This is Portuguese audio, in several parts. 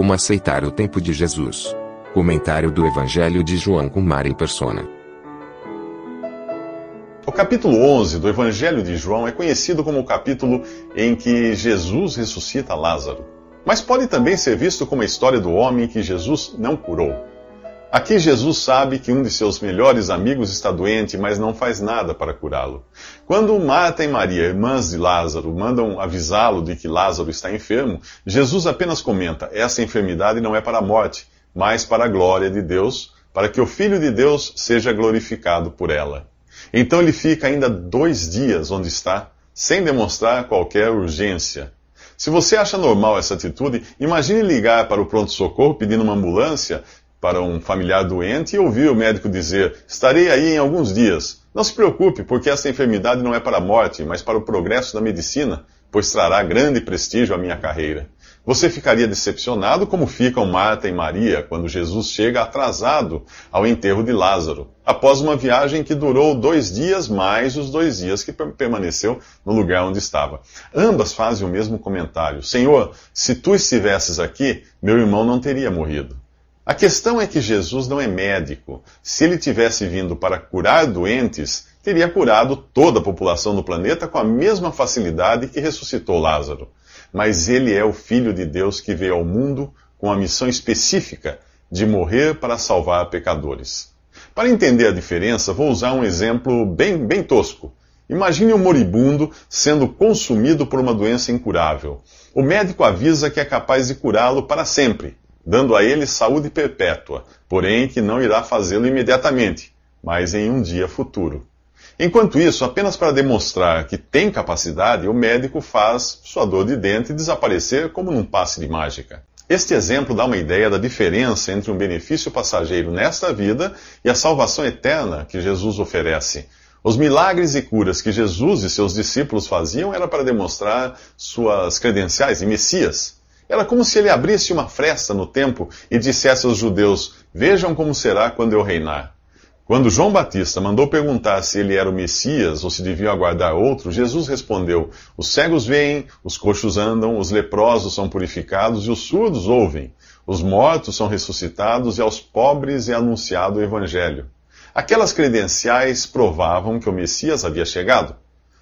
Como aceitar o tempo de Jesus? Comentário do Evangelho de João com Mari Persona. O capítulo 11 do Evangelho de João é conhecido como o capítulo em que Jesus ressuscita Lázaro. Mas pode também ser visto como a história do homem que Jesus não curou. Aqui Jesus sabe que um de seus melhores amigos está doente, mas não faz nada para curá-lo. Quando Marta e Maria, irmãs de Lázaro, mandam avisá-lo de que Lázaro está enfermo, Jesus apenas comenta: essa enfermidade não é para a morte, mas para a glória de Deus, para que o Filho de Deus seja glorificado por ela. Então ele fica ainda dois dias onde está, sem demonstrar qualquer urgência. Se você acha normal essa atitude, imagine ligar para o pronto-socorro pedindo uma ambulância para um familiar doente e ouvir o médico dizer: Estarei aí em alguns dias. Não se preocupe, porque essa enfermidade não é para a morte, mas para o progresso da medicina, pois trará grande prestígio à minha carreira. Você ficaria decepcionado como ficam Marta e Maria quando Jesus chega atrasado ao enterro de Lázaro, após uma viagem que durou dois dias mais os dois dias que permaneceu no lugar onde estava. Ambas fazem o mesmo comentário: Senhor, se tu estivesses aqui, meu irmão não teria morrido. A questão é que Jesus não é médico. Se ele tivesse vindo para curar doentes, teria curado toda a população do planeta com a mesma facilidade que ressuscitou Lázaro mas ele é o Filho de Deus que veio ao mundo com a missão específica de morrer para salvar pecadores. Para entender a diferença, vou usar um exemplo bem, bem tosco. Imagine um moribundo sendo consumido por uma doença incurável. O médico avisa que é capaz de curá-lo para sempre, dando a ele saúde perpétua, porém que não irá fazê-lo imediatamente, mas em um dia futuro. Enquanto isso, apenas para demonstrar que tem capacidade, o médico faz sua dor de dente desaparecer como num passe de mágica. Este exemplo dá uma ideia da diferença entre um benefício passageiro nesta vida e a salvação eterna que Jesus oferece. Os milagres e curas que Jesus e seus discípulos faziam era para demonstrar suas credenciais de Messias. Era como se ele abrisse uma fresta no tempo e dissesse aos judeus: Vejam como será quando eu reinar. Quando João Batista mandou perguntar se ele era o Messias ou se deviam aguardar outro, Jesus respondeu: Os cegos veem, os coxos andam, os leprosos são purificados e os surdos ouvem. Os mortos são ressuscitados e aos pobres é anunciado o Evangelho. Aquelas credenciais provavam que o Messias havia chegado.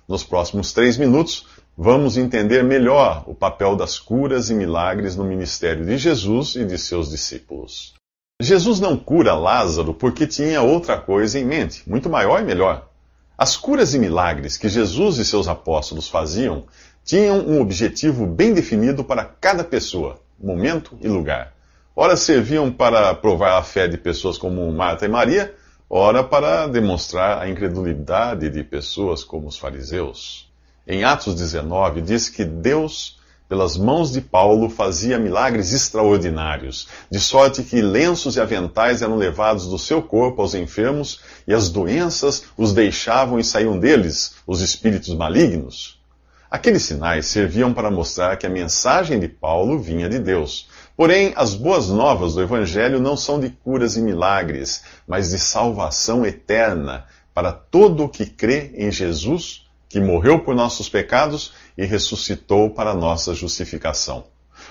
Nos próximos três minutos, vamos entender melhor o papel das curas e milagres no ministério de Jesus e de seus discípulos. Jesus não cura Lázaro porque tinha outra coisa em mente, muito maior e melhor. As curas e milagres que Jesus e seus apóstolos faziam tinham um objetivo bem definido para cada pessoa, momento e lugar. Ora serviam para provar a fé de pessoas como Marta e Maria, ora para demonstrar a incredulidade de pessoas como os fariseus. Em Atos 19 diz que Deus pelas mãos de Paulo, fazia milagres extraordinários, de sorte que lenços e aventais eram levados do seu corpo aos enfermos, e as doenças os deixavam e saíam deles os espíritos malignos. Aqueles sinais serviam para mostrar que a mensagem de Paulo vinha de Deus. Porém, as boas novas do Evangelho não são de curas e milagres, mas de salvação eterna para todo o que crê em Jesus que morreu por nossos pecados e ressuscitou para nossa justificação.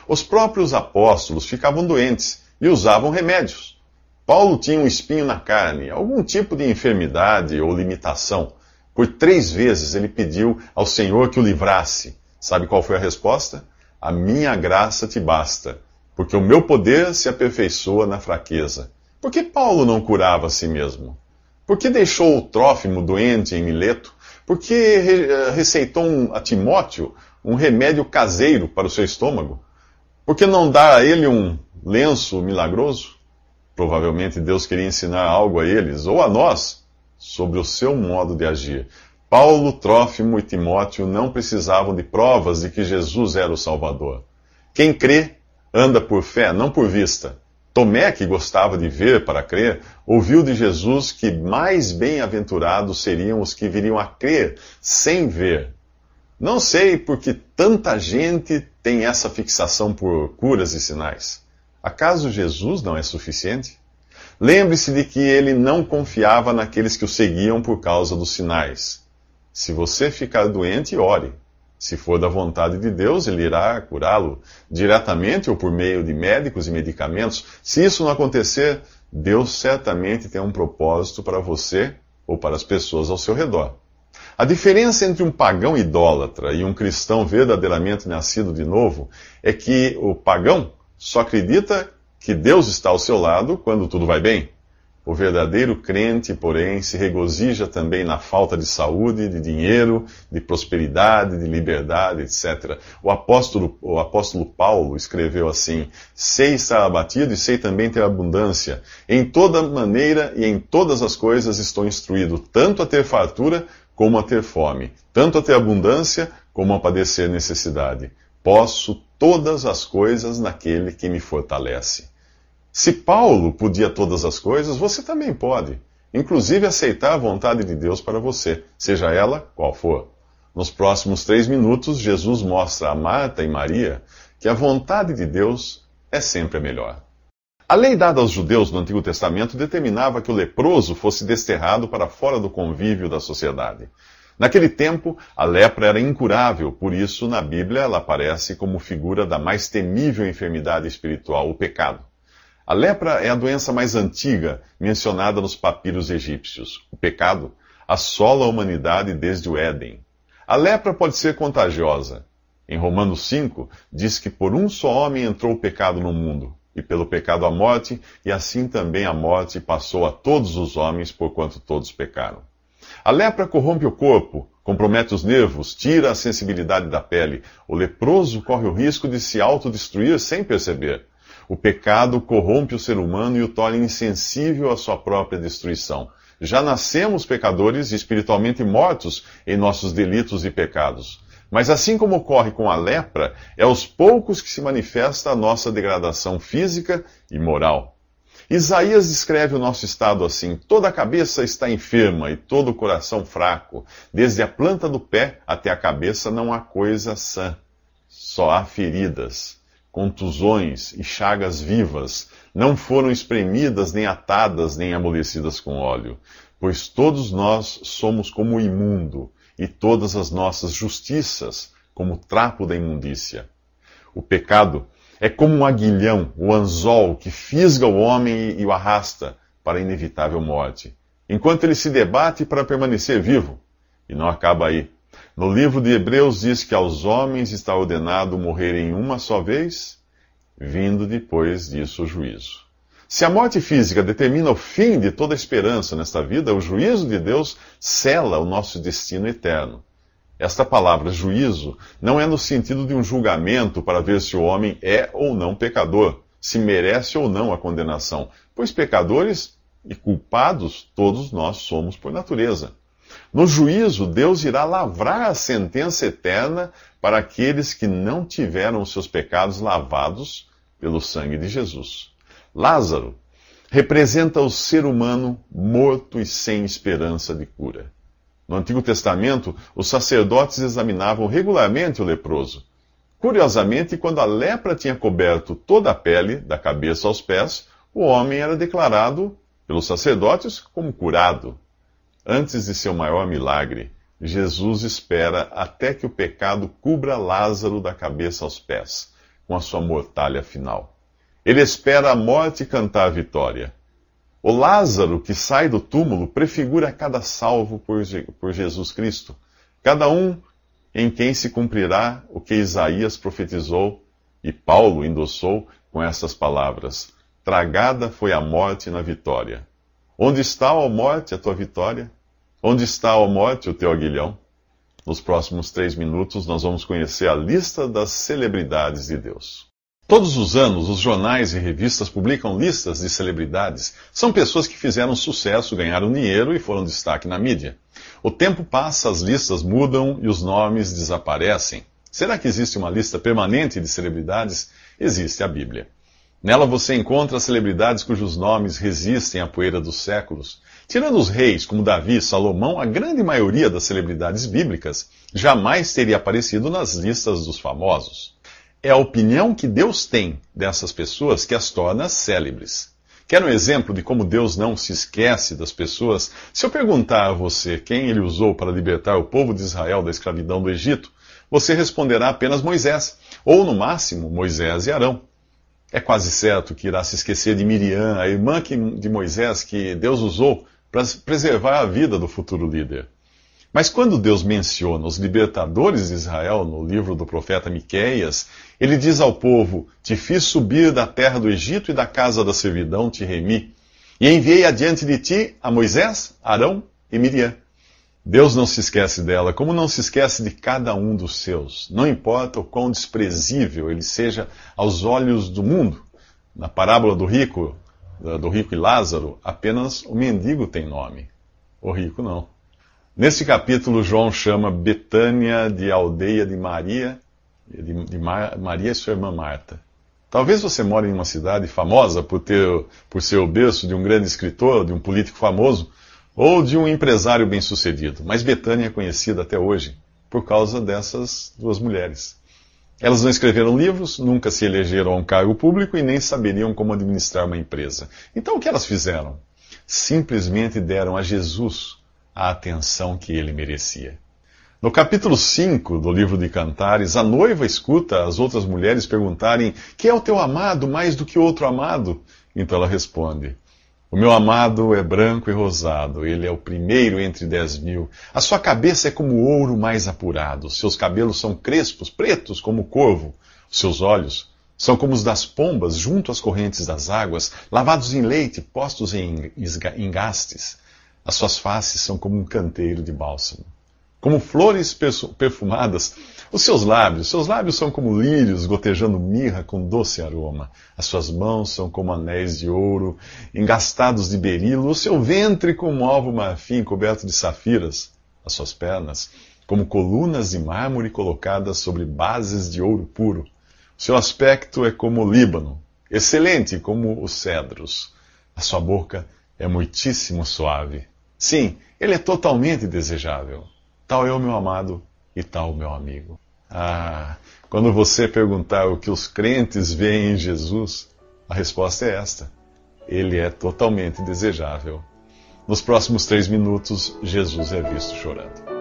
Os próprios apóstolos ficavam doentes e usavam remédios. Paulo tinha um espinho na carne, algum tipo de enfermidade ou limitação. Por três vezes ele pediu ao Senhor que o livrasse. Sabe qual foi a resposta? A minha graça te basta, porque o meu poder se aperfeiçoa na fraqueza. Por que Paulo não curava a si mesmo? Por que deixou o Trófimo doente em Mileto? Por que eh, receitou a Timóteo um remédio caseiro para o seu estômago? Por que não dar a ele um lenço milagroso? Provavelmente Deus queria ensinar algo a eles, ou a nós, sobre o seu modo de agir. Paulo, Trófimo e Timóteo não precisavam de provas de que Jesus era o Salvador. Quem crê, anda por fé, não por vista. Tomé, que gostava de ver para crer, ouviu de Jesus que mais bem-aventurados seriam os que viriam a crer sem ver. Não sei por que tanta gente tem essa fixação por curas e sinais. Acaso Jesus não é suficiente? Lembre-se de que ele não confiava naqueles que o seguiam por causa dos sinais. Se você ficar doente, ore. Se for da vontade de Deus, ele irá curá-lo, diretamente ou por meio de médicos e medicamentos. Se isso não acontecer, Deus certamente tem um propósito para você ou para as pessoas ao seu redor. A diferença entre um pagão idólatra e um cristão verdadeiramente nascido de novo é que o pagão só acredita que Deus está ao seu lado quando tudo vai bem. O verdadeiro crente, porém, se regozija também na falta de saúde, de dinheiro, de prosperidade, de liberdade, etc. O apóstolo, o apóstolo Paulo escreveu assim: Sei estar abatido e sei também ter abundância. Em toda maneira e em todas as coisas estou instruído, tanto a ter fartura como a ter fome, tanto a ter abundância como a padecer necessidade. Posso todas as coisas naquele que me fortalece. Se Paulo podia todas as coisas, você também pode. Inclusive aceitar a vontade de Deus para você, seja ela qual for. Nos próximos três minutos, Jesus mostra a Marta e Maria que a vontade de Deus é sempre a melhor. A lei dada aos judeus no Antigo Testamento determinava que o leproso fosse desterrado para fora do convívio da sociedade. Naquele tempo, a lepra era incurável, por isso, na Bíblia, ela aparece como figura da mais temível enfermidade espiritual, o pecado. A lepra é a doença mais antiga mencionada nos papiros egípcios. O pecado assola a humanidade desde o Éden. A lepra pode ser contagiosa. Em Romanos 5, diz que por um só homem entrou o pecado no mundo, e pelo pecado a morte, e assim também a morte passou a todos os homens, porquanto todos pecaram. A lepra corrompe o corpo, compromete os nervos, tira a sensibilidade da pele. O leproso corre o risco de se autodestruir sem perceber. O pecado corrompe o ser humano e o torna insensível à sua própria destruição. Já nascemos pecadores e espiritualmente mortos em nossos delitos e pecados. Mas assim como ocorre com a lepra, é aos poucos que se manifesta a nossa degradação física e moral. Isaías descreve o nosso estado assim: toda a cabeça está enferma e todo o coração fraco. Desde a planta do pé até a cabeça não há coisa sã, só há feridas contusões e chagas vivas, não foram espremidas, nem atadas, nem amolecidas com óleo. Pois todos nós somos como o imundo, e todas as nossas justiças como trapo da imundícia. O pecado é como um aguilhão, o anzol, que fisga o homem e o arrasta para a inevitável morte, enquanto ele se debate para permanecer vivo. E não acaba aí. No livro de Hebreus diz que aos homens está ordenado morrerem uma só vez, vindo depois disso o juízo. Se a morte física determina o fim de toda esperança nesta vida, o juízo de Deus cela o nosso destino eterno. Esta palavra juízo não é no sentido de um julgamento para ver se o homem é ou não pecador, se merece ou não a condenação, pois pecadores e culpados todos nós somos por natureza. No juízo, Deus irá lavrar a sentença eterna para aqueles que não tiveram seus pecados lavados pelo sangue de Jesus. Lázaro representa o ser humano morto e sem esperança de cura. No Antigo Testamento, os sacerdotes examinavam regularmente o leproso. Curiosamente, quando a lepra tinha coberto toda a pele, da cabeça aos pés, o homem era declarado pelos sacerdotes como curado. Antes de seu maior milagre, Jesus espera até que o pecado cubra Lázaro da cabeça aos pés, com a sua mortalha final. Ele espera a morte cantar a vitória. O Lázaro que sai do túmulo prefigura cada salvo por, por Jesus Cristo, cada um em quem se cumprirá o que Isaías profetizou e Paulo endossou com essas palavras: Tragada foi a morte na vitória. Onde está, ó morte, a tua vitória? Onde está, ó morte, o teu aguilhão? Nos próximos três minutos, nós vamos conhecer a lista das celebridades de Deus. Todos os anos, os jornais e revistas publicam listas de celebridades. São pessoas que fizeram sucesso, ganharam dinheiro e foram destaque na mídia. O tempo passa, as listas mudam e os nomes desaparecem. Será que existe uma lista permanente de celebridades? Existe a Bíblia. Nela você encontra celebridades cujos nomes resistem à poeira dos séculos. Tirando os reis como Davi e Salomão, a grande maioria das celebridades bíblicas jamais teria aparecido nas listas dos famosos. É a opinião que Deus tem dessas pessoas que as torna célebres. Quer um exemplo de como Deus não se esquece das pessoas? Se eu perguntar a você quem ele usou para libertar o povo de Israel da escravidão do Egito, você responderá apenas Moisés, ou no máximo Moisés e Arão. É quase certo que irá se esquecer de Miriam, a irmã de Moisés que Deus usou para preservar a vida do futuro líder. Mas quando Deus menciona os libertadores de Israel no livro do profeta Miqueias, ele diz ao povo: Te fiz subir da terra do Egito e da casa da servidão te remi, e enviei adiante de ti a Moisés, Arão e Miriam. Deus não se esquece dela, como não se esquece de cada um dos seus. Não importa o quão desprezível ele seja aos olhos do mundo. Na parábola do rico, do rico e Lázaro, apenas o mendigo tem nome. O rico não. Nesse capítulo, João chama Betânia de aldeia de Maria, de, de Mar, Maria e sua irmã Marta. Talvez você more em uma cidade famosa por, ter, por ser o berço de um grande escritor, de um político famoso, ou de um empresário bem-sucedido, mas Betânia é conhecida até hoje por causa dessas duas mulheres. Elas não escreveram livros, nunca se elegeram a um cargo público e nem saberiam como administrar uma empresa. Então o que elas fizeram? Simplesmente deram a Jesus a atenção que ele merecia. No capítulo 5 do livro de Cantares, a noiva escuta as outras mulheres perguntarem: Quem é o teu amado mais do que outro amado? Então ela responde: O meu amado é branco e rosado, ele é o primeiro entre dez mil. A sua cabeça é como ouro mais apurado, seus cabelos são crespos, pretos como o corvo. Os seus olhos são como os das pombas junto às correntes das águas, lavados em leite, postos em engastes. As suas faces são como um canteiro de bálsamo. Como flores perfumadas, os seus lábios, seus lábios são como lírios gotejando mirra com doce aroma. As suas mãos são como anéis de ouro, engastados de berilo. O seu ventre como alvo marfim coberto de safiras. As suas pernas como colunas de mármore colocadas sobre bases de ouro puro. O seu aspecto é como o Líbano, excelente como os cedros. A sua boca é muitíssimo suave. Sim, ele é totalmente desejável. Tal o meu amado e tal o meu amigo. Ah, quando você perguntar o que os crentes veem em Jesus, a resposta é esta: Ele é totalmente desejável. Nos próximos três minutos, Jesus é visto chorando.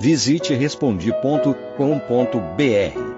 Visite respondi.com.br